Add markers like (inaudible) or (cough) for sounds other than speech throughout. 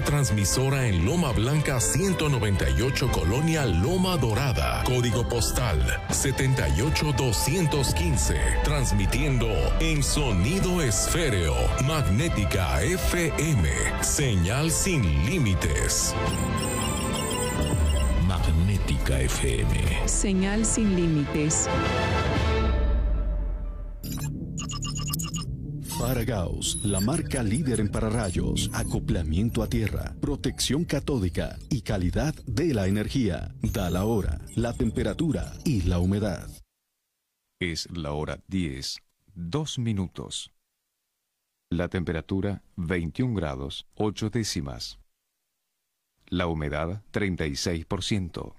transmisora en Loma Blanca 198 Colonia Loma Dorada. Código postal 78215. Transmitiendo en sonido esféreo. Magnética FM. Señal sin límites. Magnética FM. Señal sin límites. Paragaus, la marca líder en pararrayos, acoplamiento a tierra, protección catódica y calidad de la energía. Da la hora, la temperatura y la humedad. Es la hora 10, 2 minutos. La temperatura 21 grados 8 décimas. La humedad 36%.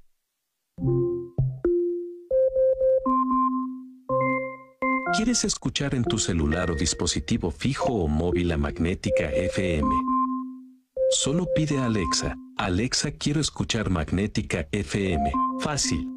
¿Quieres escuchar en tu celular o dispositivo fijo o móvil a Magnética FM? Solo pide a Alexa, Alexa quiero escuchar Magnética FM. Fácil.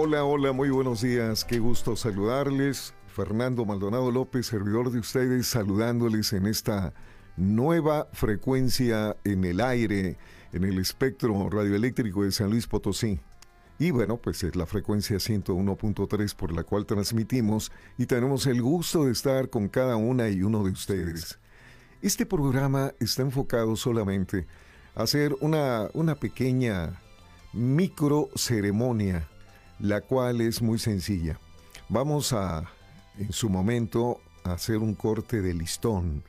Hola, hola, muy buenos días, qué gusto saludarles. Fernando Maldonado López, servidor de ustedes, saludándoles en esta nueva frecuencia en el aire, en el espectro radioeléctrico de San Luis Potosí. Y bueno, pues es la frecuencia 101.3 por la cual transmitimos y tenemos el gusto de estar con cada una y uno de ustedes. Este programa está enfocado solamente a hacer una, una pequeña micro ceremonia, la cual es muy sencilla. Vamos a, en su momento, hacer un corte de listón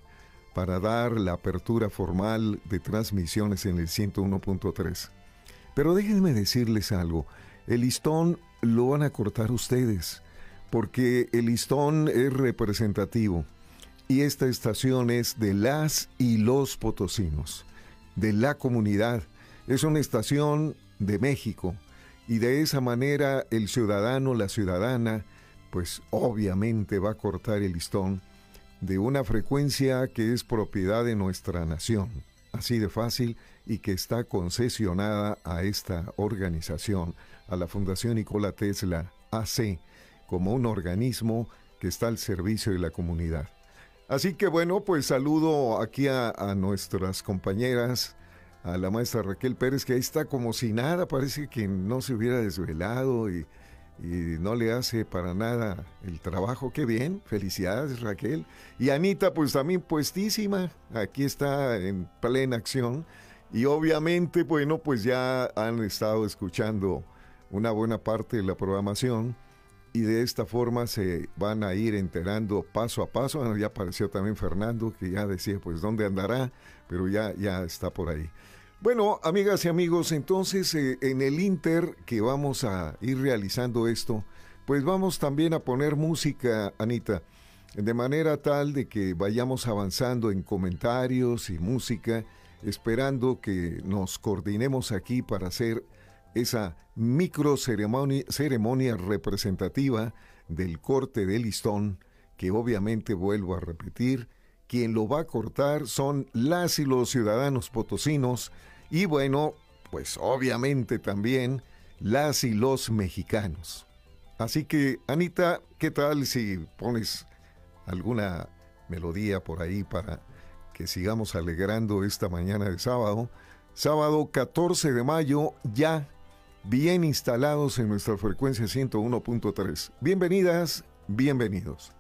para dar la apertura formal de transmisiones en el 101.3. Pero déjenme decirles algo, el listón lo van a cortar ustedes, porque el listón es representativo y esta estación es de las y los potosinos, de la comunidad. Es una estación de México y de esa manera el ciudadano, la ciudadana, pues obviamente va a cortar el listón de una frecuencia que es propiedad de nuestra nación, así de fácil, y que está concesionada a esta organización, a la Fundación Nikola Tesla AC, como un organismo que está al servicio de la comunidad. Así que bueno, pues saludo aquí a, a nuestras compañeras, a la maestra Raquel Pérez, que ahí está como si nada, parece que no se hubiera desvelado y, y no le hace para nada el trabajo. Qué bien, felicidades Raquel. Y Anita, pues también puestísima, aquí está en plena acción. Y obviamente, bueno, pues ya han estado escuchando una buena parte de la programación y de esta forma se van a ir enterando paso a paso. Ya apareció también Fernando, que ya decía, pues, ¿dónde andará? Pero ya, ya está por ahí. Bueno, amigas y amigos, entonces eh, en el Inter que vamos a ir realizando esto, pues vamos también a poner música, Anita, de manera tal de que vayamos avanzando en comentarios y música, esperando que nos coordinemos aquí para hacer esa micro ceremonia, ceremonia representativa del corte de listón, que obviamente vuelvo a repetir, quien lo va a cortar son las y los ciudadanos potosinos y bueno, pues obviamente también las y los mexicanos. Así que, Anita, ¿qué tal si pones alguna melodía por ahí para que sigamos alegrando esta mañana de sábado? Sábado 14 de mayo, ya bien instalados en nuestra frecuencia 101.3. Bienvenidas, bienvenidos.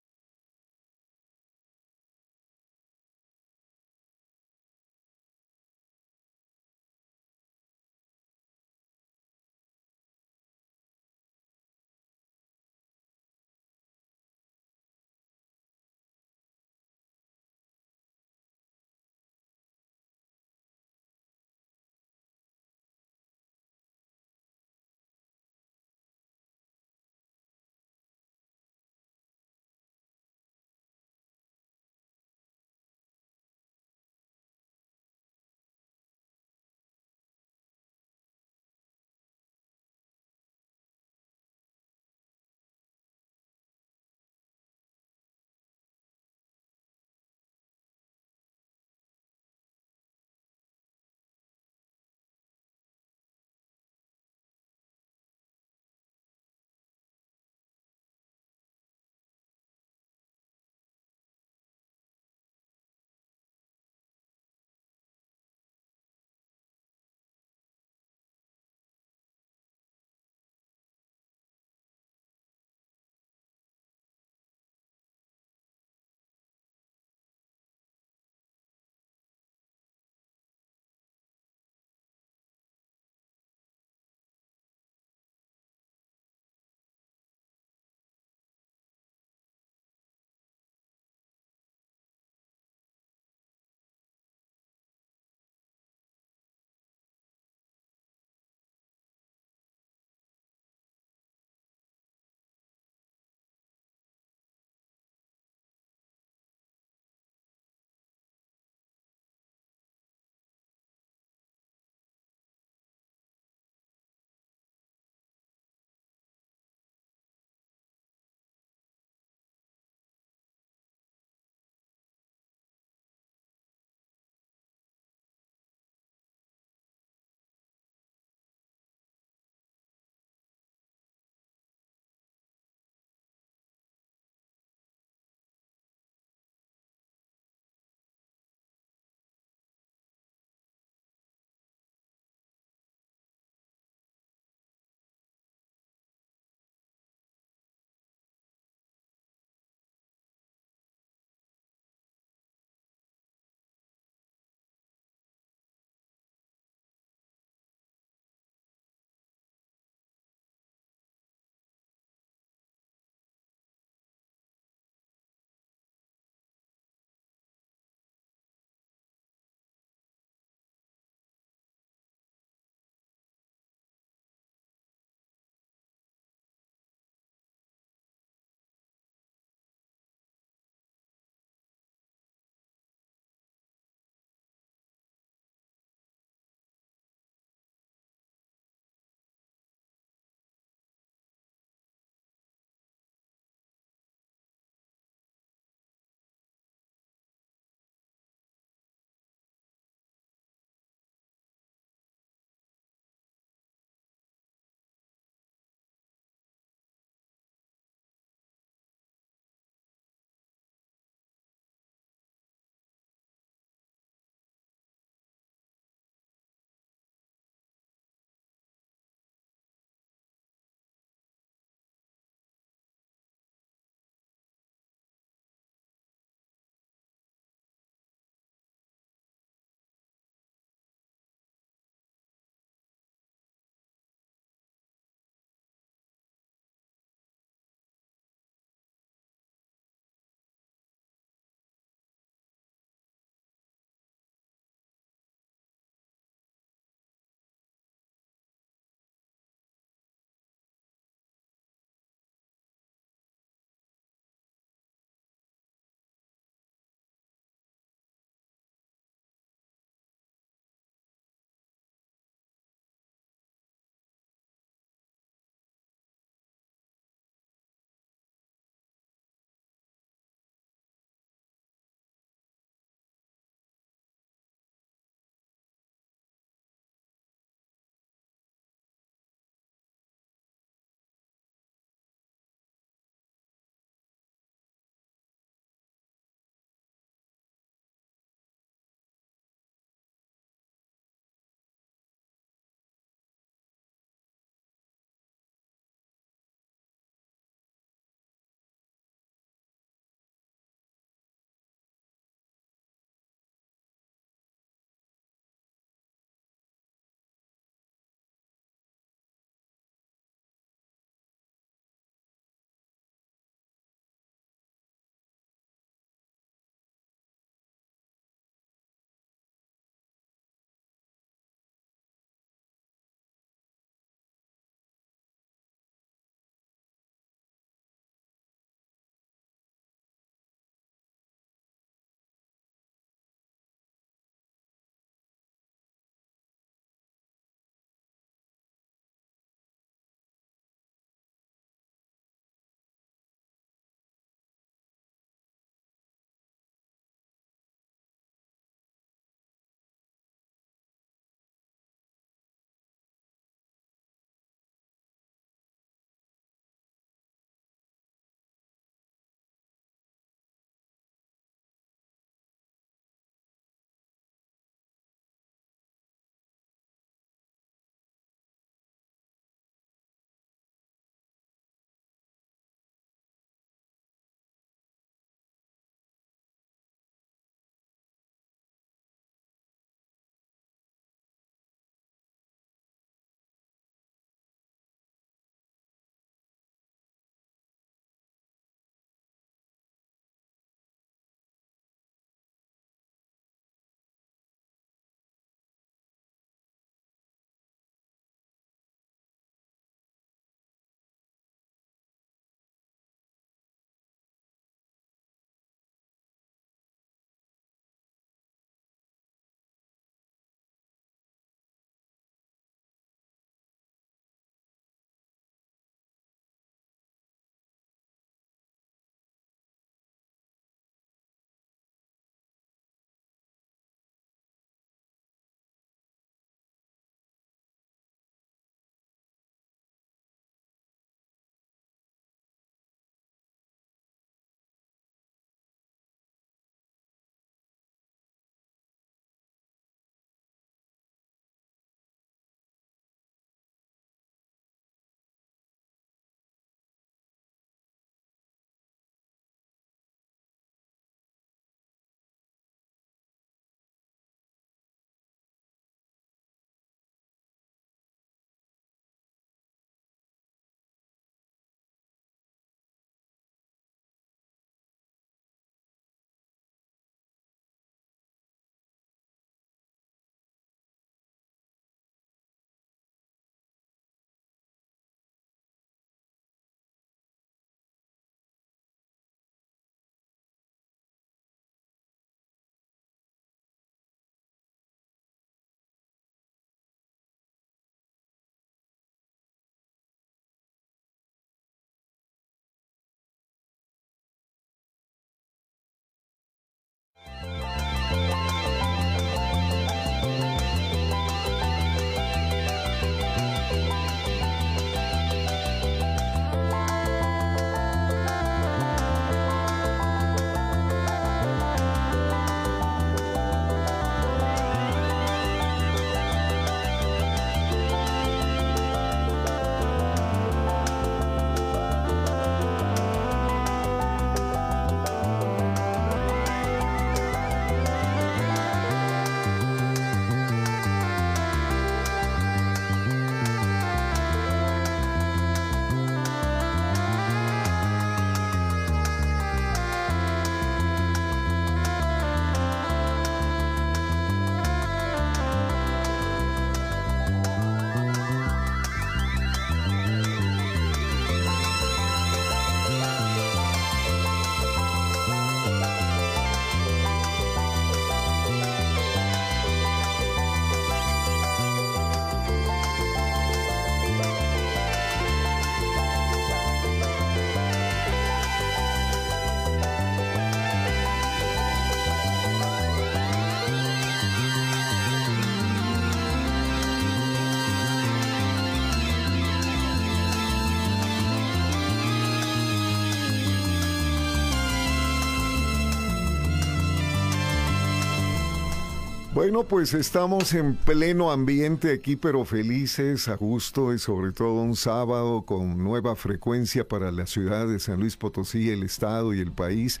Bueno, pues estamos en pleno ambiente aquí, pero felices, a gusto y sobre todo un sábado con nueva frecuencia para la ciudad de San Luis Potosí, el estado y el país.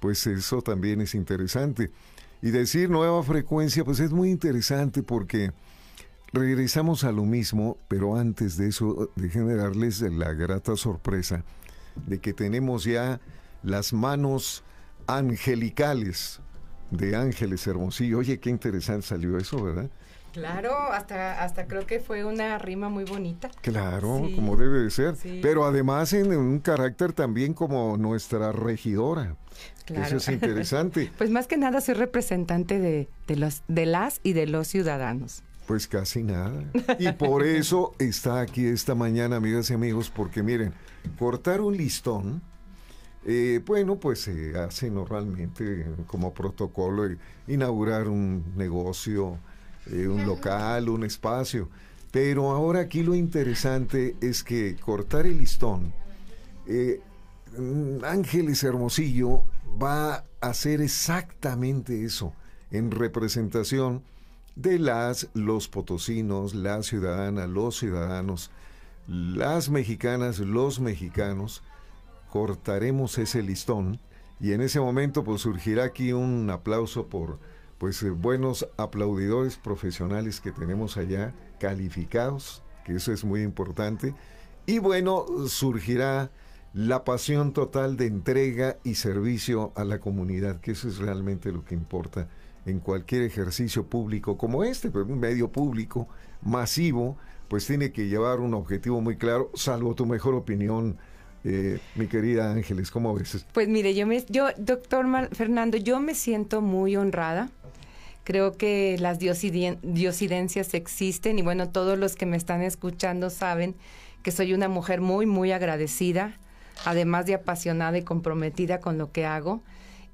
Pues eso también es interesante. Y decir nueva frecuencia, pues es muy interesante porque regresamos a lo mismo, pero antes de eso, déjenme darles la grata sorpresa de que tenemos ya las manos angelicales de Ángeles Hermosillo. Oye, qué interesante salió eso, ¿verdad? Claro, hasta, hasta creo que fue una rima muy bonita. Claro, como debe de ser. Pero además en un carácter también como nuestra regidora. Claro. Eso es interesante. (laughs) pues más que nada soy representante de, de, los, de las y de los ciudadanos. Pues casi nada. Y por eso está aquí esta mañana, amigas y amigos, porque miren, cortar un listón eh, bueno, pues se hace normalmente como protocolo inaugurar un negocio, eh, un local, un espacio. Pero ahora aquí lo interesante es que cortar el listón, eh, Ángeles Hermosillo va a hacer exactamente eso en representación de las, los potosinos, las ciudadanas, los ciudadanos, las mexicanas, los mexicanos, cortaremos ese listón y en ese momento pues surgirá aquí un aplauso por pues eh, buenos aplaudidores profesionales que tenemos allá calificados, que eso es muy importante. Y bueno, surgirá la pasión total de entrega y servicio a la comunidad, que eso es realmente lo que importa en cualquier ejercicio público como este, pero un medio público masivo, pues tiene que llevar un objetivo muy claro, salvo tu mejor opinión, eh, mi querida Ángeles, ¿cómo ves? Pues mire, yo, me, yo doctor Fernando, yo me siento muy honrada. Creo que las diosidencias existen y bueno, todos los que me están escuchando saben que soy una mujer muy, muy agradecida, además de apasionada y comprometida con lo que hago.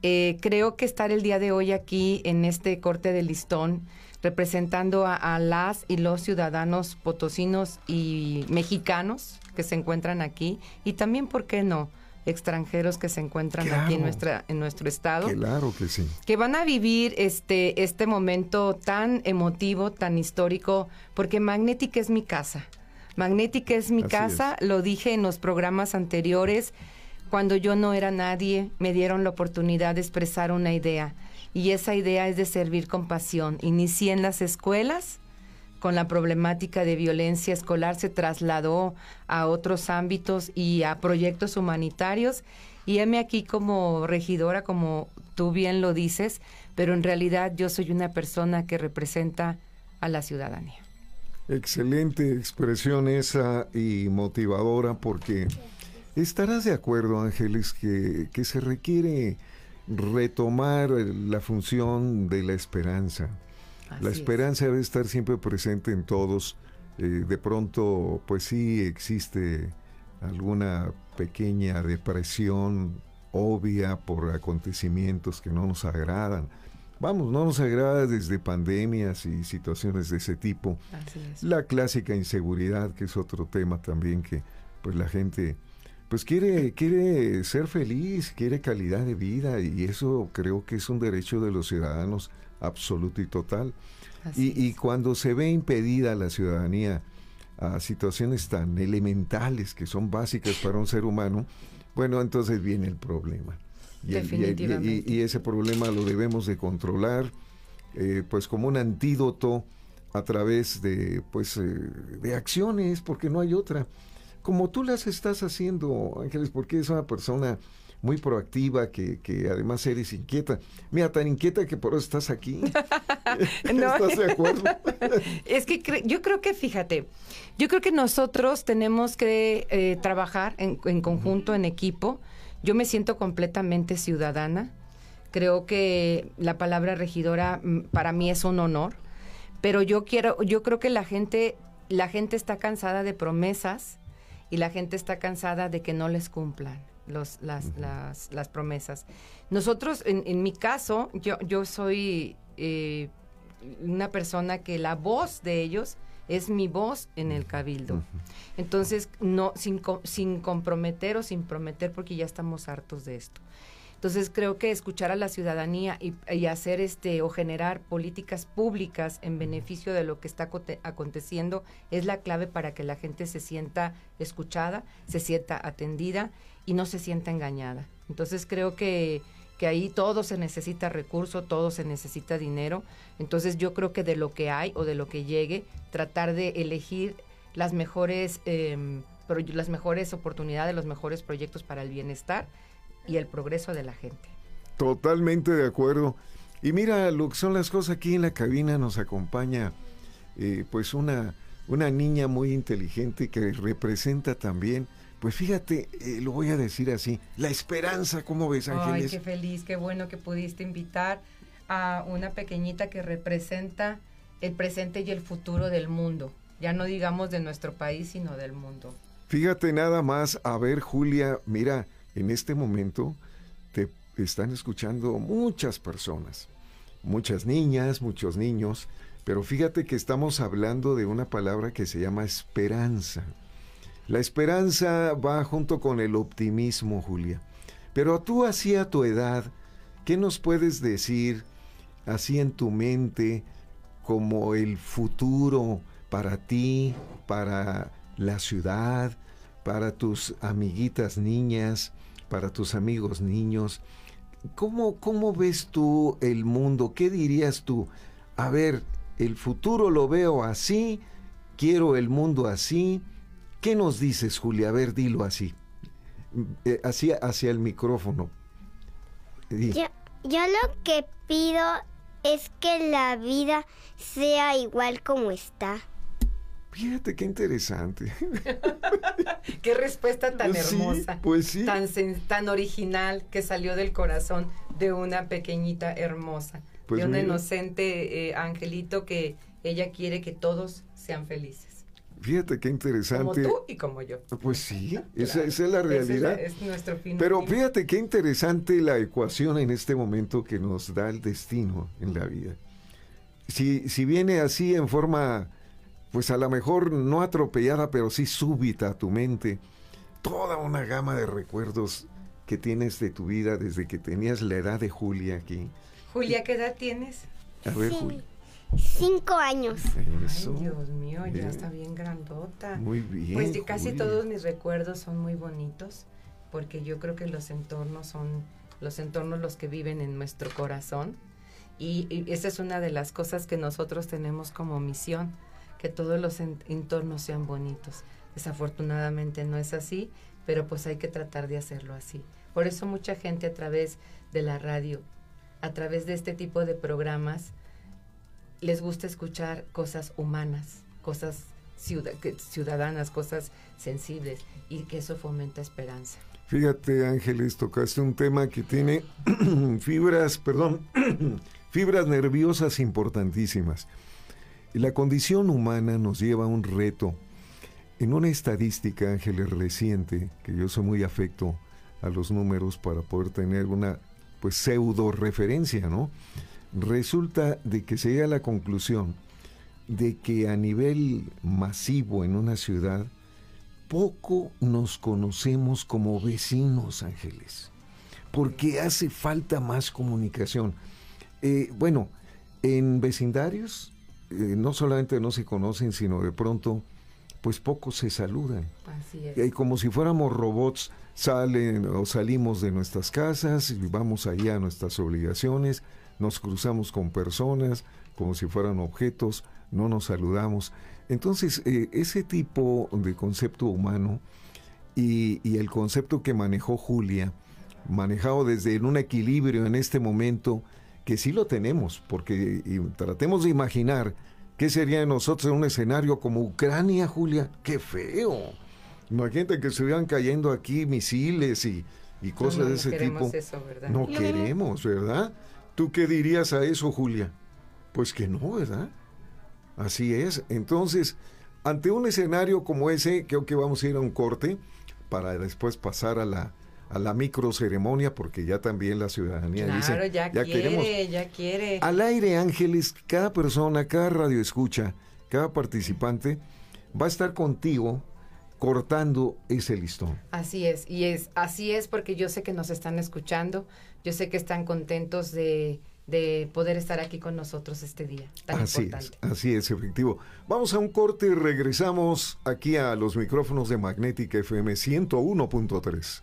Eh, creo que estar el día de hoy aquí en este corte de listón, representando a las y los ciudadanos potosinos y mexicanos, que se encuentran aquí y también, ¿por qué no? extranjeros que se encuentran aquí en nuestra en nuestro estado. Claro que sí. Que van a vivir este este momento tan emotivo, tan histórico, porque Magnética es mi casa. Magnética es mi casa, lo dije en los programas anteriores, cuando yo no era nadie, me dieron la oportunidad de expresar una idea y esa idea es de servir con pasión. Inicié en las escuelas con la problemática de violencia escolar se trasladó a otros ámbitos y a proyectos humanitarios. Y heme aquí como regidora, como tú bien lo dices, pero en realidad yo soy una persona que representa a la ciudadanía. Excelente expresión esa y motivadora porque estarás de acuerdo, Ángeles, que, que se requiere retomar la función de la esperanza la esperanza debe estar siempre presente en todos. Eh, de pronto, pues sí existe alguna pequeña depresión obvia por acontecimientos que no nos agradan. Vamos, no nos agrada desde pandemias y situaciones de ese tipo. La clásica inseguridad, que es otro tema también que pues la gente pues quiere, quiere ser feliz, quiere calidad de vida y eso creo que es un derecho de los ciudadanos absoluto y total. Y, cuando se ve impedida la ciudadanía a situaciones tan elementales que son básicas para un ser humano, bueno, entonces viene el problema. Y, y, ese problema lo debemos de controlar, eh, pues como un antídoto a través de, pues, eh, de acciones, porque no hay otra. Como tú las estás haciendo, Ángeles, porque es una persona muy proactiva, que, que además eres inquieta. Mira, tan inquieta que por eso estás aquí. (laughs) (laughs) ¿Estás de acuerdo? (laughs) es que yo creo que, fíjate, yo creo que nosotros tenemos que eh, trabajar en, en conjunto, en equipo. Yo me siento completamente ciudadana. Creo que la palabra regidora mm, para mí es un honor, pero yo quiero, yo creo que la gente, la gente está cansada de promesas y la gente está cansada de que no les cumplan los, las, las, las, promesas. Nosotros, en, en, mi caso, yo, yo soy eh, una persona que la voz de ellos es mi voz en el cabildo. Entonces, no, sin, sin comprometer o sin prometer, porque ya estamos hartos de esto. Entonces creo que escuchar a la ciudadanía y, hacer este o generar políticas públicas en beneficio de lo que está aconteciendo es la clave para que la gente se sienta escuchada, se sienta atendida y no se sienta engañada. Entonces creo que, que ahí todo se necesita recurso, todo se necesita dinero. Entonces yo creo que de lo que hay o de lo que llegue, tratar de elegir las mejores, eh, las mejores oportunidades, los mejores proyectos para el bienestar y el progreso de la gente. Totalmente de acuerdo. Y mira lo son las cosas aquí en la cabina nos acompaña eh, pues una, una niña muy inteligente que representa también, pues fíjate, eh, lo voy a decir así, la esperanza, ¿cómo ves Ángeles? Ay, qué feliz, qué bueno que pudiste invitar a una pequeñita que representa el presente y el futuro del mundo, ya no digamos de nuestro país, sino del mundo. Fíjate nada más, a ver Julia, mira, en este momento te están escuchando muchas personas, muchas niñas, muchos niños, pero fíjate que estamos hablando de una palabra que se llama esperanza. La esperanza va junto con el optimismo, Julia. Pero tú así a tu edad, ¿qué nos puedes decir así en tu mente como el futuro para ti, para la ciudad, para tus amiguitas niñas, para tus amigos niños. ¿Cómo, ¿Cómo ves tú el mundo? ¿Qué dirías tú? A ver, el futuro lo veo así, quiero el mundo así. ¿Qué nos dices, Julia? A ver, dilo así. Eh, así hacia el micrófono. Yo, yo lo que pido es que la vida sea igual como está. Fíjate qué interesante. (laughs) qué respuesta tan hermosa. Pues sí. Tan, tan original que salió del corazón de una pequeñita hermosa. Pues de un inocente eh, angelito que ella quiere que todos sean felices. Fíjate qué interesante. Como tú y como yo. Pues sí, esa, es la realidad. es nuestro fin. Pero fíjate qué interesante la ecuación en este momento que nos da el destino en la vida. Si, si viene así en forma pues a lo mejor no atropellada, pero sí súbita a tu mente, toda una gama de recuerdos que tienes de tu vida desde que tenías la edad de Julia aquí. Julia, ¿qué edad tienes? A ver, Julia. Cinco años. Ay, Dios mío, ya está bien grandota. Muy bien. Pues casi todos mis recuerdos son muy bonitos, porque yo creo que los entornos son los entornos los que viven en nuestro corazón. Y, y esa es una de las cosas que nosotros tenemos como misión, que todos los entornos sean bonitos. Desafortunadamente no es así, pero pues hay que tratar de hacerlo así. Por eso mucha gente a través de la radio, a través de este tipo de programas, les gusta escuchar cosas humanas, cosas ciudadanas, cosas sensibles y que eso fomenta esperanza. Fíjate Ángeles, tocaste un tema que tiene (clears throat) fibras, perdón, (clears throat) fibras nerviosas importantísimas. La condición humana nos lleva a un reto. En una estadística, Ángeles, reciente, que yo soy muy afecto a los números para poder tener una pues pseudo referencia, ¿no? Resulta de que se llega a la conclusión de que a nivel masivo en una ciudad poco nos conocemos como vecinos, Ángeles, porque hace falta más comunicación. Eh, bueno, en vecindarios eh, no solamente no se conocen, sino de pronto, pues pocos se saludan. Así es. Como si fuéramos robots, salen o salimos de nuestras casas y vamos allá a nuestras obligaciones, nos cruzamos con personas como si fueran objetos, no nos saludamos. Entonces, eh, ese tipo de concepto humano y, y, el concepto que manejó Julia, manejado desde un equilibrio en este momento, que sí lo tenemos, porque tratemos de imaginar qué sería de nosotros en un escenario como Ucrania, Julia. ¡Qué feo! Imagínate que estuvieran cayendo aquí misiles y, cosas de ese tipo. Eso, ¿verdad? No queremos, ¿verdad? ¿Tú qué dirías a eso, Julia? Pues que no, ¿verdad? Así es. Entonces, ante un escenario como ese, creo que vamos a ir a un corte para después pasar a la a la micro ceremonia porque ya también la ciudadanía dice ya, ya quiere, queremos ya quiere al aire ángeles cada persona cada radio escucha cada participante va a estar contigo cortando ese listón. Así es, y es así es porque yo sé que nos están escuchando, yo sé que están contentos de, poder estar aquí con nosotros este día tan así importante. Es, así es, efectivo. Vamos a un corte y regresamos aquí a los micrófonos de Magnética FM 101.3.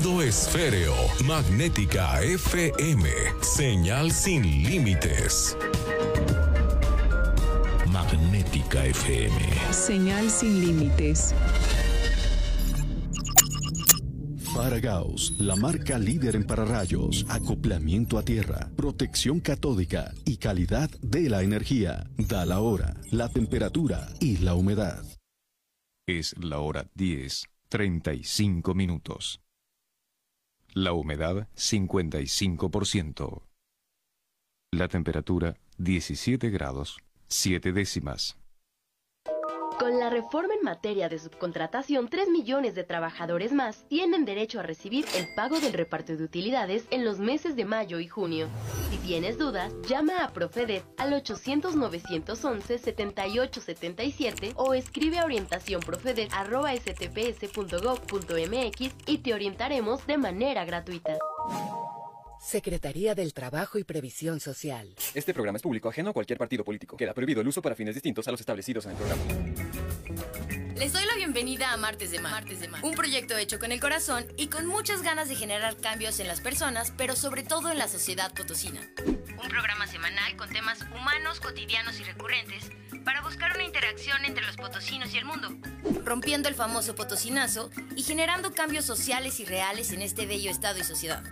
esféreo, magnética FM, señal sin límites. Magnética FM. Señal sin límites. Faragaos, la marca líder en pararrayos, acoplamiento a tierra, protección catódica y calidad de la energía. Da la hora, la temperatura y la humedad. Es la hora 10 35 minutos. La humedad 55%. La temperatura 17 grados 7 décimas. Con la reforma en materia de subcontratación, 3 millones de trabajadores más tienen derecho a recibir el pago del reparto de utilidades en los meses de mayo y junio. Si tienes dudas, llama a Profedet al 800-911-7877 o escribe a orientacionprofedet.stps.gov.mx y te orientaremos de manera gratuita. Secretaría del Trabajo y Previsión Social. Este programa es público ajeno a cualquier partido político. Queda prohibido el uso para fines distintos a los establecidos en el programa. Les doy la bienvenida a Martes de Mar, un proyecto hecho con el corazón y con muchas ganas de generar cambios en las personas, pero sobre todo en la sociedad potosina. Un programa semanal con temas humanos, cotidianos y recurrentes para buscar una interacción entre los potosinos y el mundo, rompiendo el famoso potosinazo y generando cambios sociales y reales en este bello estado y sociedad.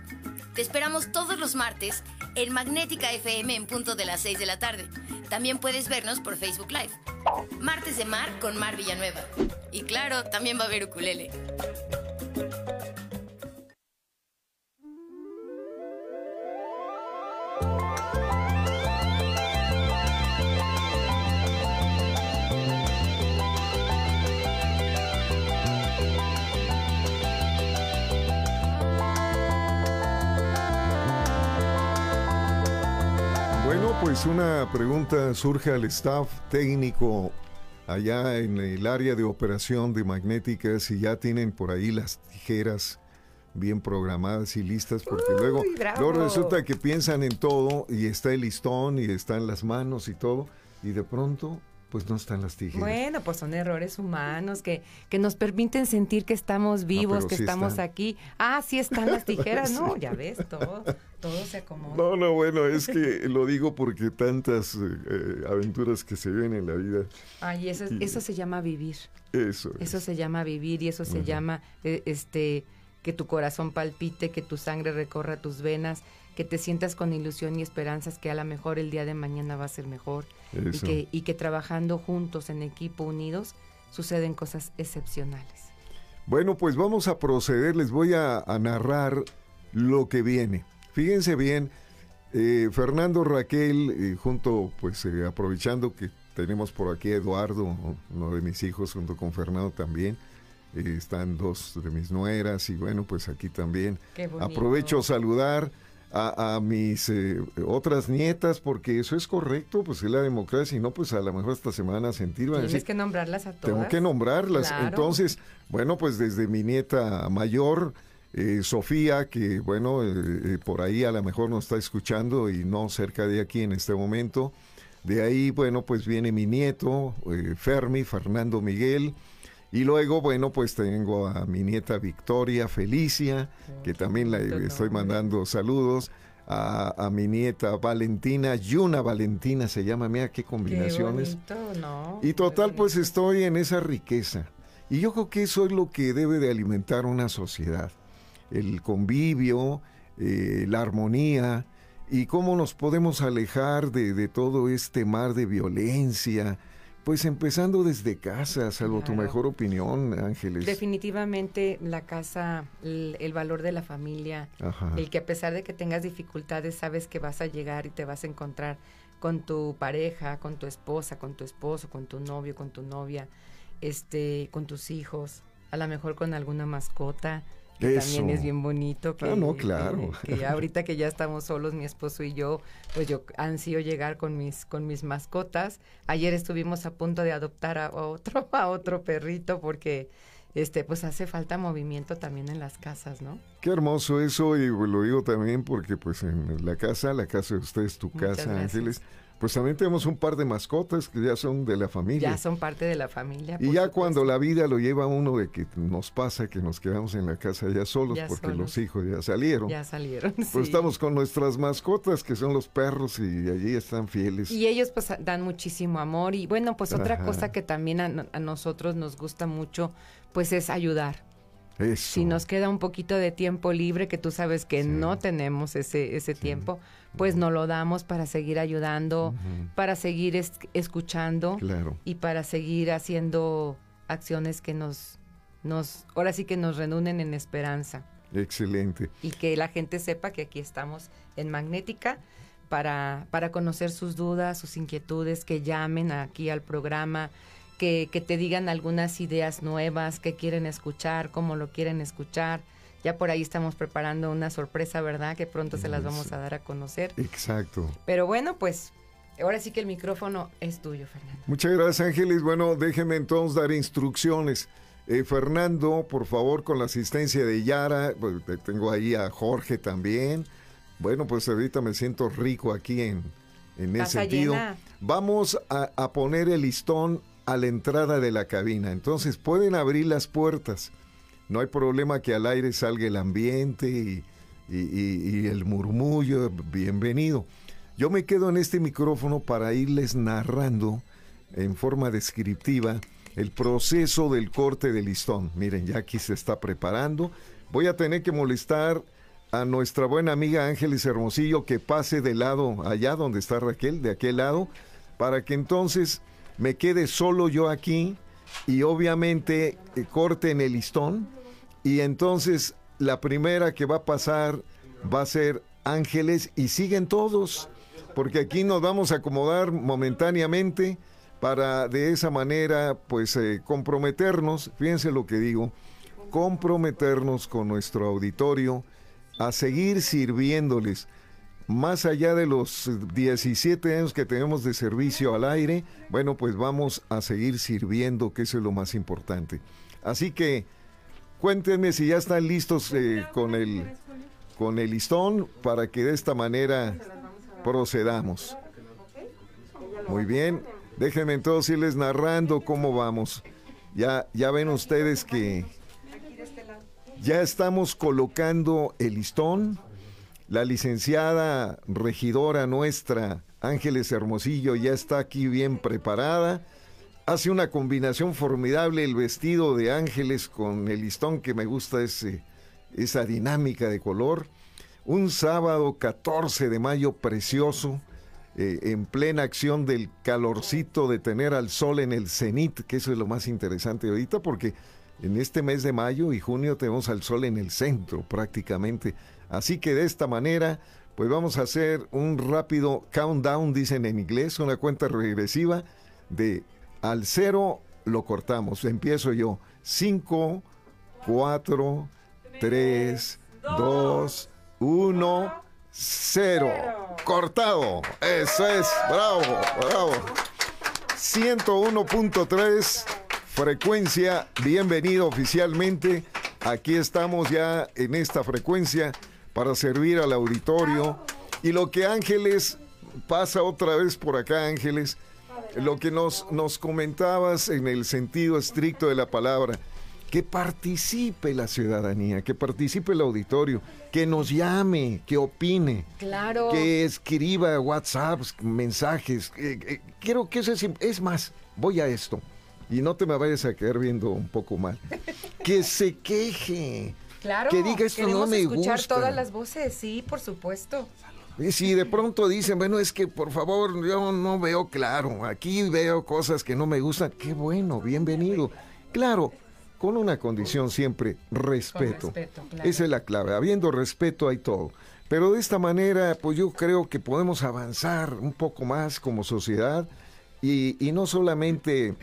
Te esperamos todos los martes en Magnética FM en punto de las 6 de la tarde. También puedes vernos por Facebook Live. Martes de Mar con Mar Villanueva. Y claro, también va a haber ukulele. Pues una pregunta surge al staff técnico allá en el área de operación de magnéticas si ya tienen por ahí las tijeras bien programadas y listas porque luego, luego resulta que piensan en todo y está el listón y están las manos y todo y de pronto pues no están las tijeras. Bueno, pues son errores humanos que, que nos permiten sentir que estamos vivos, que estamos aquí. Ah, sí están las (laughs) tijeras, no, ya ves, todo, todo se acomoda. No, no, bueno, es que (laughs) lo digo porque tantas eh, eh, aventuras que se ven en la vida. Ay, eso, eso se llama vivir. Eso. Eso se llama vivir y eso se llama, eh, este, que tu corazón palpite, que tu sangre recorra tus venas que te sientas con ilusión y esperanzas que a lo mejor el día de mañana va a ser mejor. Y que, y que trabajando juntos en equipo, unidos, suceden cosas excepcionales. Bueno, pues vamos a proceder, les voy a, narrar lo que viene. Fíjense bien, eh, Fernando Raquel, eh, junto, pues eh, aprovechando que tenemos por aquí a Eduardo, uno de mis hijos, junto con Fernando también, están dos de mis nueras y bueno, pues aquí también. Aprovecho a saludar a, mis eh, otras nietas, porque eso es correcto, pues es la democracia, y no, pues a lo mejor esta semana sentir. Tienes que nombrarlas a todas. Tengo que nombrarlas. Entonces, bueno, pues desde mi nieta mayor, eh, Sofía, que bueno, eh, por ahí a lo mejor nos está escuchando y no cerca de aquí en este momento. De ahí, bueno, pues viene mi nieto, Fermi, Fernando Miguel. Y luego, bueno, pues tengo a mi nieta Victoria Felicia, que también le estoy mandando saludos. A, mi nieta Valentina, Yuna Valentina se llama, mira qué combinaciones. y total, pues estoy en esa riqueza. Y yo creo que eso es lo que debe de alimentar una sociedad. el convivio, eh, la armonía y cómo nos podemos alejar de, de todo este mar de violencia, pues empezando desde casa, salvo tu mejor opinión, Ángeles. Definitivamente la casa, el, valor de la familia, el que a pesar de que tengas dificultades, sabes que vas a llegar y te vas a encontrar con tu pareja, con tu esposa, con tu esposo, con tu novio, con tu novia, este, con tus hijos, a lo mejor con alguna mascota, que también es bien bonito. Que, ah, no, claro. (laughs) Que, ahorita que ya estamos solos, mi esposo y yo, pues yo ansío llegar con mis, con mis mascotas. Ayer estuvimos a punto de adoptar a otro, (laughs) a otro perrito porque este, pues hace falta movimiento también en las casas, ¿no? Qué hermoso eso y lo digo también porque pues en la casa, la casa de ustedes, tu casa, Ángeles, pues también tenemos un par de mascotas que ya son de la familia. Ya son parte de la familia. Y ya cuando la vida lo lleva a uno de que nos pasa que nos quedamos en la casa ya solos porque los hijos ya salieron. Ya salieron. Pues estamos con nuestras mascotas que son los perros y allí están fieles. Y ellos pues dan muchísimo amor y bueno, pues otra cosa que también a, nosotros nos gusta mucho pues es ayudar. Si nos queda un poquito de tiempo libre, que tú sabes que no tenemos ese, ese tiempo, pues no. lo damos para seguir ayudando, para seguir escuchando y para seguir haciendo acciones que nos, nos, ahora sí que nos reúnen en esperanza. Excelente. Y que la gente sepa que aquí estamos en Magnética para, para conocer sus dudas, sus inquietudes, que llamen aquí al programa, que, que te digan algunas ideas nuevas que quieren escuchar, cómo lo quieren escuchar. Ya por ahí estamos preparando una sorpresa, ¿verdad? Que pronto se las vamos a dar a conocer. Exacto. Pero bueno, pues ahora sí que el micrófono es tuyo, Fernando. Muchas gracias, Ángeles. Bueno, déjeme entonces dar instrucciones. Eh, Fernando, por favor, con la asistencia de Yara, pues, tengo ahí a Jorge también. Bueno, pues ahorita me siento rico aquí en, en ese sentido. Vamos a, a poner el listón a la entrada de la cabina. Entonces pueden abrir las puertas. No hay problema que al aire salga el ambiente y, el murmullo. Bienvenido. Yo me quedo en este micrófono para irles narrando en forma descriptiva el proceso del corte de listón. Miren, ya aquí se está preparando. Voy a tener que molestar a nuestra buena amiga Ángeles Hermosillo que pase de lado allá donde está Raquel, de aquel lado, para que entonces me quede solo yo aquí y obviamente eh, corte en el listón y entonces la primera que va a pasar va a ser Ángeles y siguen todos, porque aquí nos vamos a acomodar momentáneamente para de esa manera pues eh, comprometernos, fíjense lo que digo, comprometernos con nuestro auditorio a seguir sirviéndoles. Más allá de los 17 años que tenemos de servicio al aire, bueno, pues vamos a seguir sirviendo, que eso es lo más importante. Así que Cuéntenme si ya están listos eh, con, el, con el listón para que de esta manera procedamos. Muy bien, déjenme entonces irles narrando cómo vamos. Ya, ya ven ustedes que ya estamos colocando el listón. La licenciada regidora nuestra, Ángeles Hermosillo, ya está aquí bien preparada hace una combinación formidable el vestido de ángeles con el listón que me gusta ese, esa dinámica de color. Un sábado 14 de mayo precioso, eh, en plena acción del calorcito de tener al sol en el cenit, que eso es lo más interesante ahorita, porque en este mes de mayo y junio tenemos al sol en el centro prácticamente. Así que de esta manera, pues vamos a hacer un rápido countdown, dicen en inglés, una cuenta regresiva de al cero lo cortamos. Empiezo yo. 5, 4, 3, 2, 1, 0. Cortado. Eso es. Bravo, bravo. 101.3 frecuencia. Bienvenido oficialmente. Aquí estamos ya en esta frecuencia para servir al auditorio. Y lo que Ángeles pasa otra vez por acá, Ángeles lo que nos, nos comentabas en el sentido estricto de la palabra, que participe la ciudadanía, que participe el auditorio, que nos llame, que opine, claro. que escriba WhatsApps, mensajes. Eh, eh, quiero que eso es, es más, voy a esto y no te me vayas a quedar viendo un poco mal. Que se queje, Claro, que diga esto no me escuchar gusta. todas las voces, sí, por supuesto. Y si de pronto dicen, bueno, es que por favor, yo no veo claro, aquí veo cosas que no me gustan, qué bueno, bienvenido. Claro, con una condición siempre, respeto. respeto, claro. Esa es la clave, habiendo respeto hay todo. Pero de esta manera, pues yo creo que podemos avanzar un poco más como sociedad y, y no solamente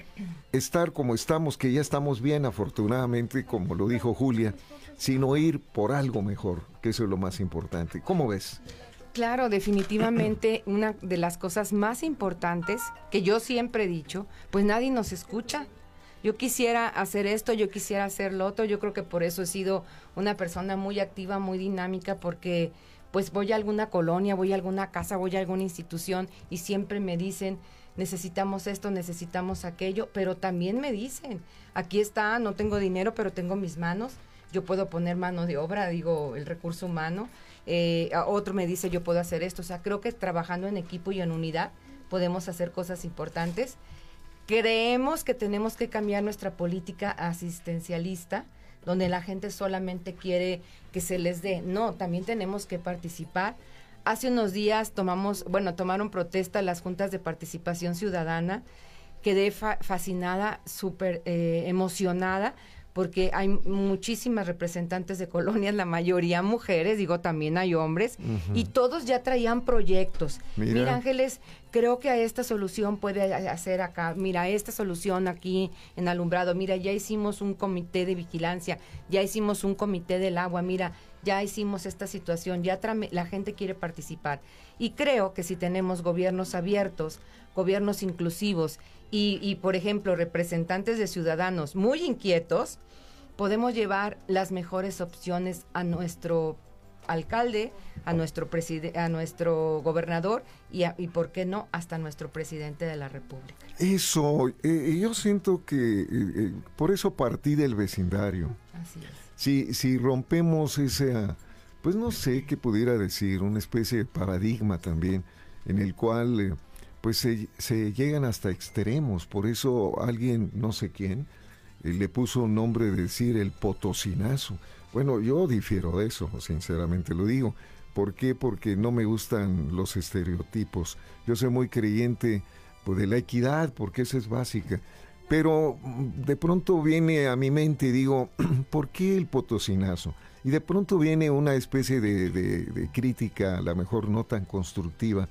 estar como estamos, que ya estamos bien afortunadamente, como lo dijo Julia, sino ir por algo mejor, que eso es lo más importante. ¿Cómo ves? Claro, definitivamente (clears throat) una de las cosas más importantes que yo siempre he dicho, pues nadie nos escucha. Yo quisiera hacer esto, yo quisiera hacer lo otro, yo creo que por eso he sido una persona muy activa, muy dinámica, porque pues voy a alguna colonia, voy a alguna casa, voy a alguna institución y siempre me dicen, necesitamos esto, necesitamos aquello, pero también me dicen, aquí está, no tengo dinero, pero tengo mis manos, yo puedo poner mano de obra, digo, el recurso humano, eh, otro me dice, yo puedo hacer esto, o sea, creo que trabajando en equipo y en unidad podemos hacer cosas importantes. Creemos que tenemos que cambiar nuestra política asistencialista, donde la gente solamente quiere que se les dé. No, también tenemos que participar. Hace unos días tomamos, bueno, tomaron protesta las juntas de participación ciudadana. Quedé fa fascinada, súper eh, emocionada, porque hay muchísimas representantes de colonias, la mayoría mujeres, digo, también hay hombres, uh -huh. y todos ya traían proyectos. Mira. Mira. Ángeles, creo que a esta solución puede hacer acá, mira, esta solución aquí en alumbrado, mira, ya hicimos un comité de vigilancia, ya hicimos un comité del agua, mira, ya hicimos esta situación, ya la gente quiere participar. Y creo que si tenemos gobiernos abiertos, gobiernos inclusivos y, y, por ejemplo, representantes de ciudadanos muy inquietos, podemos llevar las mejores opciones a nuestro alcalde, a nuestro a nuestro gobernador y, a, y, por qué no, hasta nuestro presidente de la República. Eso, eh, yo siento que eh, eh, por eso partí del vecindario. Así es. Si, si rompemos esa, pues no sé qué pudiera decir, una especie de paradigma también, en el cual eh, pues se, llegan hasta extremos, por eso alguien, no sé quién, eh, le puso un nombre de decir el potosinazo. Bueno, yo difiero de eso, sinceramente lo digo. ¿Por qué? Porque no me gustan los estereotipos. Yo soy muy creyente pues, de la equidad, porque esa es básica. Pero de pronto viene a mi mente y digo, (clears throat) ¿por qué el potosinazo? Y de pronto viene una especie de, de, de, crítica, a lo mejor no tan constructiva,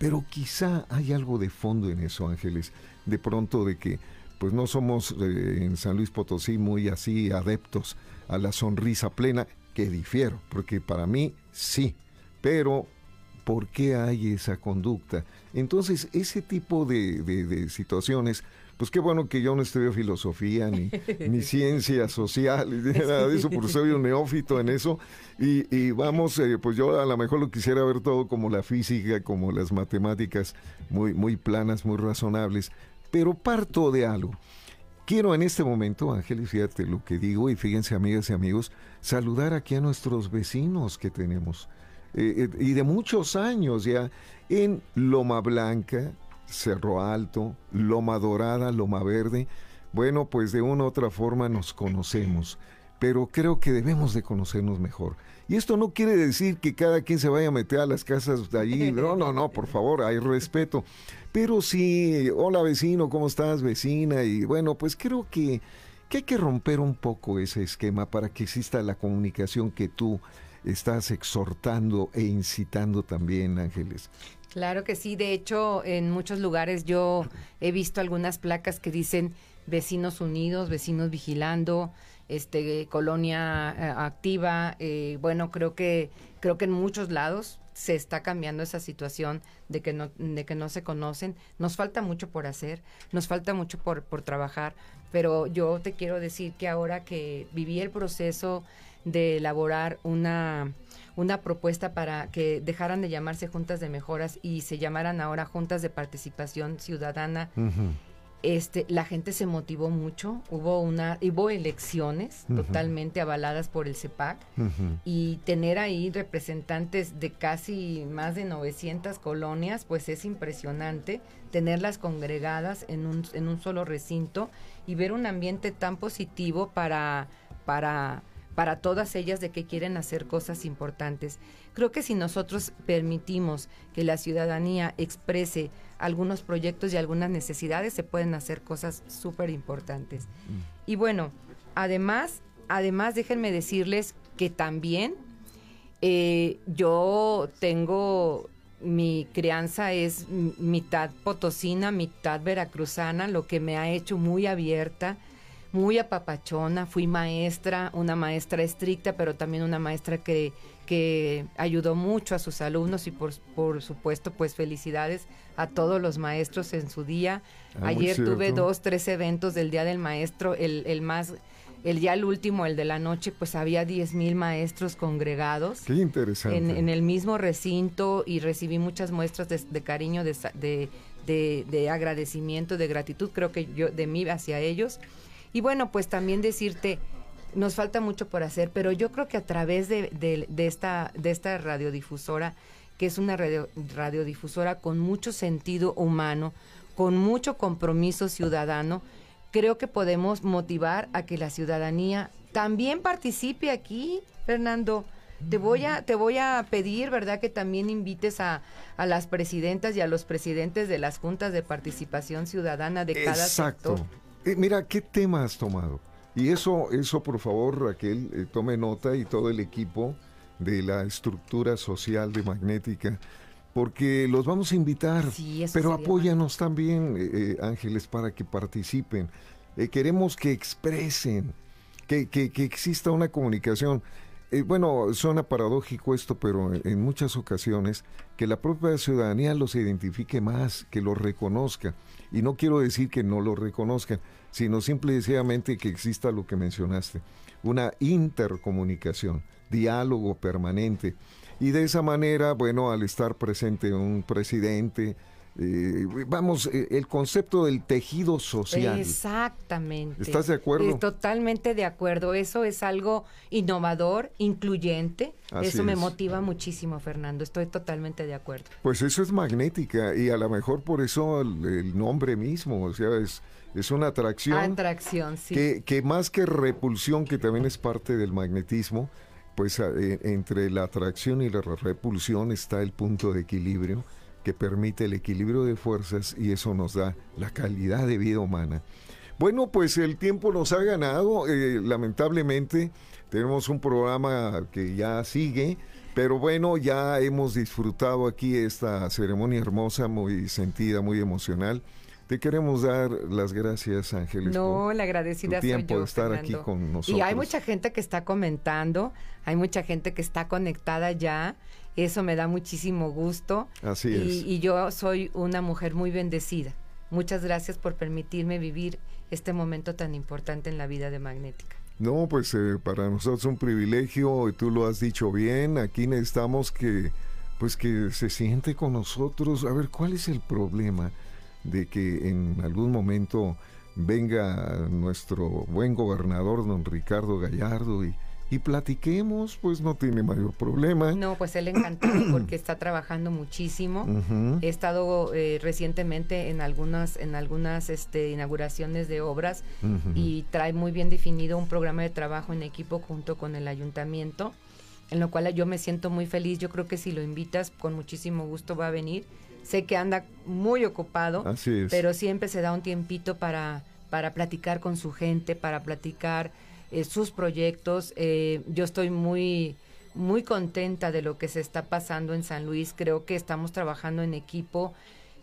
pero quizá hay algo de fondo en eso, Ángeles. De pronto de que pues no somos eh, en San Luis Potosí muy así adeptos a la sonrisa plena, que difiero, porque para mí sí, pero ¿por qué hay esa conducta? Entonces, ese tipo de, de, de situaciones pues qué bueno que yo no estudio filosofía ni, ni (laughs) ciencias sociales, ni nada de eso, porque soy un neófito en eso. Y, y vamos, eh, pues yo a lo mejor lo quisiera ver todo como la física, como las matemáticas, muy, muy planas, muy razonables. Pero parto de algo. Quiero en este momento, Ángeles, fíjate lo que digo, y fíjense, amigas y amigos, saludar aquí a nuestros vecinos que tenemos. Eh, eh, y de muchos años ya en Loma Blanca, Cerro Alto, Loma Dorada, Loma Verde. Bueno, pues de una u otra forma nos conocemos, pero creo que debemos de conocernos mejor. Y esto no quiere decir que cada quien se vaya a meter a las casas de allí. No, no, no, por favor, hay respeto. Pero sí, hola vecino, ¿cómo estás, vecina? Y bueno, pues creo que, que hay que romper un poco ese esquema para que exista la comunicación que tú estás exhortando e incitando también, Ángeles. Claro que sí, de hecho en muchos lugares yo he visto algunas placas que dicen vecinos unidos, vecinos vigilando, este colonia eh, activa, eh, bueno creo que creo que en muchos lados se está cambiando esa situación de que no de que no se conocen, nos falta mucho por hacer, nos falta mucho por por trabajar, pero yo te quiero decir que ahora que viví el proceso de elaborar una una propuesta para que dejaran de llamarse juntas de mejoras y se llamaran ahora juntas de participación ciudadana. Uh -huh. Este, la gente se motivó mucho, hubo una, hubo elecciones uh -huh. totalmente avaladas por el CEPAC uh -huh. y tener ahí representantes de casi más de 900 colonias, pues es impresionante tenerlas congregadas en un, en un solo recinto y ver un ambiente tan positivo para, para para todas ellas de que quieren hacer cosas importantes. Creo que si nosotros permitimos que la ciudadanía exprese algunos proyectos y algunas necesidades, se pueden hacer cosas súper importantes. Mm. Y bueno, además, además déjenme decirles que también eh, yo tengo mi crianza es mitad potosina, mitad veracruzana, lo que me ha hecho muy abierta, muy apapachona. Fui maestra, una maestra estricta, pero también una maestra que, que ayudó mucho a sus alumnos y por, por supuesto, pues felicidades a todos los maestros en su día. Ah, Ayer tuve dos, tres eventos del Día del Maestro, el, el más el ya el último, el de la noche, pues había 10 mil maestros congregados. Qué interesante. En, el mismo recinto y recibí muchas muestras de, cariño, de, de, agradecimiento, de gratitud, creo que yo, de mí hacia ellos. Y bueno, pues también decirte, nos falta mucho por hacer, pero yo creo que a través de, esta, de esta radiodifusora, que es una radiodifusora con mucho sentido humano, con mucho compromiso ciudadano, creo que podemos motivar a que la ciudadanía también participe aquí, Fernando. Te voy a, te voy a pedir, ¿verdad?, que también invites a, a las presidentas y a los presidentes de las juntas de participación ciudadana de cada Exacto. Eh, mira, ¿qué tema has tomado? Y eso, eso por favor, Raquel, eh, tome nota y todo el equipo de la estructura social de Magnética porque los vamos a invitar, pero apóyanos también, eh, Ángeles, para que participen. Queremos que expresen, que, que, exista una comunicación. Bueno, suena paradójico esto, pero en muchas ocasiones que la propia ciudadanía los identifique más, que los reconozca. Y no quiero decir que no lo reconozcan, sino simple y sencillamente que exista lo que mencionaste, una intercomunicación, diálogo permanente y de esa manera, bueno, al estar presente un presidente, eh, vamos, eh, el concepto del tejido social. Exactamente. ¿Estás de acuerdo? totalmente de acuerdo. Eso es algo innovador, incluyente. eso me motiva muchísimo, Fernando. Estoy totalmente de acuerdo. Pues eso es magnética y a lo mejor por eso el, nombre mismo, o sea, es, es una atracción. Atracción, sí. Que, que más que repulsión, que también es parte del magnetismo, pues eh, entre la atracción y la repulsión está el punto de equilibrio que permite el equilibrio de fuerzas y eso nos da la calidad de vida humana. Bueno, pues el tiempo nos ha ganado, eh, lamentablemente tenemos un programa que ya sigue, pero bueno, ya hemos disfrutado aquí esta ceremonia hermosa, muy sentida, muy emocional. Te queremos dar las gracias, Ángeles. No, la agradecida soy yo, de estar aquí con nosotros. Y hay mucha gente que está comentando, hay mucha gente que está conectada ya. Eso me da muchísimo gusto. Así es. Y yo soy una mujer muy bendecida. Muchas gracias por permitirme vivir este momento tan importante en la vida de Magnética. No, pues eh, para nosotros es un privilegio, y tú lo has dicho bien, aquí necesitamos que, pues que se siente con nosotros, a ver, ¿cuál es el problema? de que en algún momento venga nuestro buen gobernador, don Ricardo Gallardo, y, y platiquemos, pues no tiene mayor problema. No, pues él encantado (clears throat) porque está trabajando muchísimo. He estado eh, recientemente en algunas, en algunas este, inauguraciones de obras y trae muy bien definido un programa de trabajo en equipo junto con el ayuntamiento, en lo cual yo me siento muy feliz. Yo creo que si lo invitas, con muchísimo gusto va a venir Sé que anda muy ocupado, pero siempre se da un tiempito para, para platicar con su gente, para platicar eh, sus proyectos. Eh, yo estoy muy, muy contenta de lo que se está pasando en San Luis. Creo que estamos trabajando en equipo.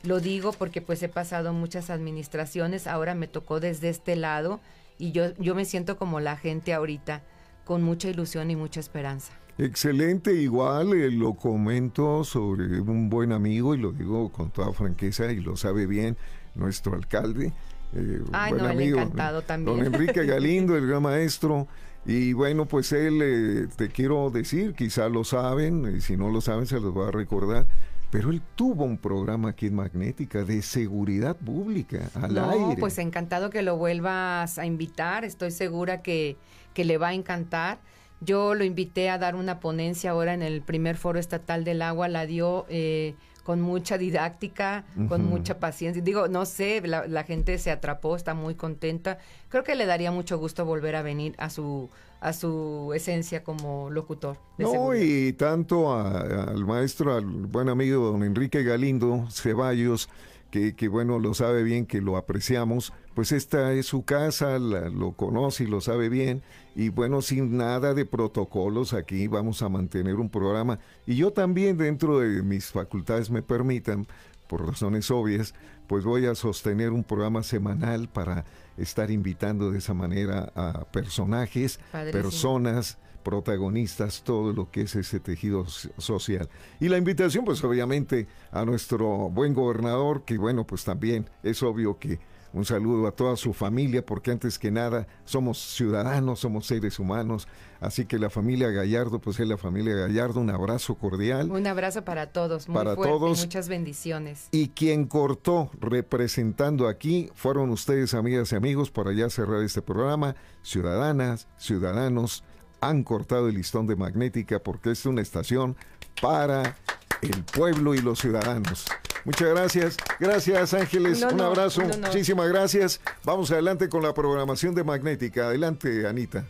Lo digo porque pues he pasado muchas administraciones, ahora me tocó desde este lado y yo, yo me siento como la gente ahorita, con mucha ilusión y mucha esperanza. Excelente, igual eh, lo comento sobre un buen amigo y lo digo con toda franqueza y lo sabe bien nuestro alcalde. Eh, Ay, buen no, amigo, encantado también. Don Enrique (laughs) Galindo, el gran maestro. Y bueno, pues él, eh, te quiero decir, quizá lo saben, y si no lo saben se los voy a recordar, pero él tuvo un programa aquí en Magnética de seguridad pública al no, aire. pues encantado que lo vuelvas a invitar, estoy segura que, que le va a encantar. Yo lo invité a dar una ponencia ahora en el primer foro estatal del agua, la dio eh, con mucha didáctica, con mucha paciencia. Digo, no sé, la, gente se atrapó, está muy contenta. Creo que le daría mucho gusto volver a venir a su a su esencia como locutor. no, y tanto al maestro, al buen amigo don Enrique Galindo Ceballos, que, que, bueno, lo sabe bien, que lo apreciamos, pues esta es su casa, lo conoce y lo sabe bien, y bueno, sin nada de protocolos, aquí vamos a mantener un programa, y yo también dentro de mis facultades me permitan, por razones obvias, pues voy a sostener un programa semanal para estar invitando de esa manera a personajes, personas, protagonistas, todo lo que es ese tejido social. Y la invitación, pues obviamente a nuestro buen gobernador, que bueno, pues también es obvio que un saludo a toda su familia, porque antes que nada somos ciudadanos, somos seres humanos. Así que la familia Gallardo, pues es la familia Gallardo, un abrazo cordial. Un abrazo para todos, muy para todos. muchas bendiciones. Y quien cortó representando aquí fueron ustedes, amigas y amigos, para ya cerrar este programa. Ciudadanas, ciudadanos, han cortado el listón de magnética porque es una estación para el pueblo y los ciudadanos. Muchas gracias. Gracias, Ángeles. Un abrazo. Muchísimas gracias. Vamos adelante con la programación de Magnética. Adelante, Anita.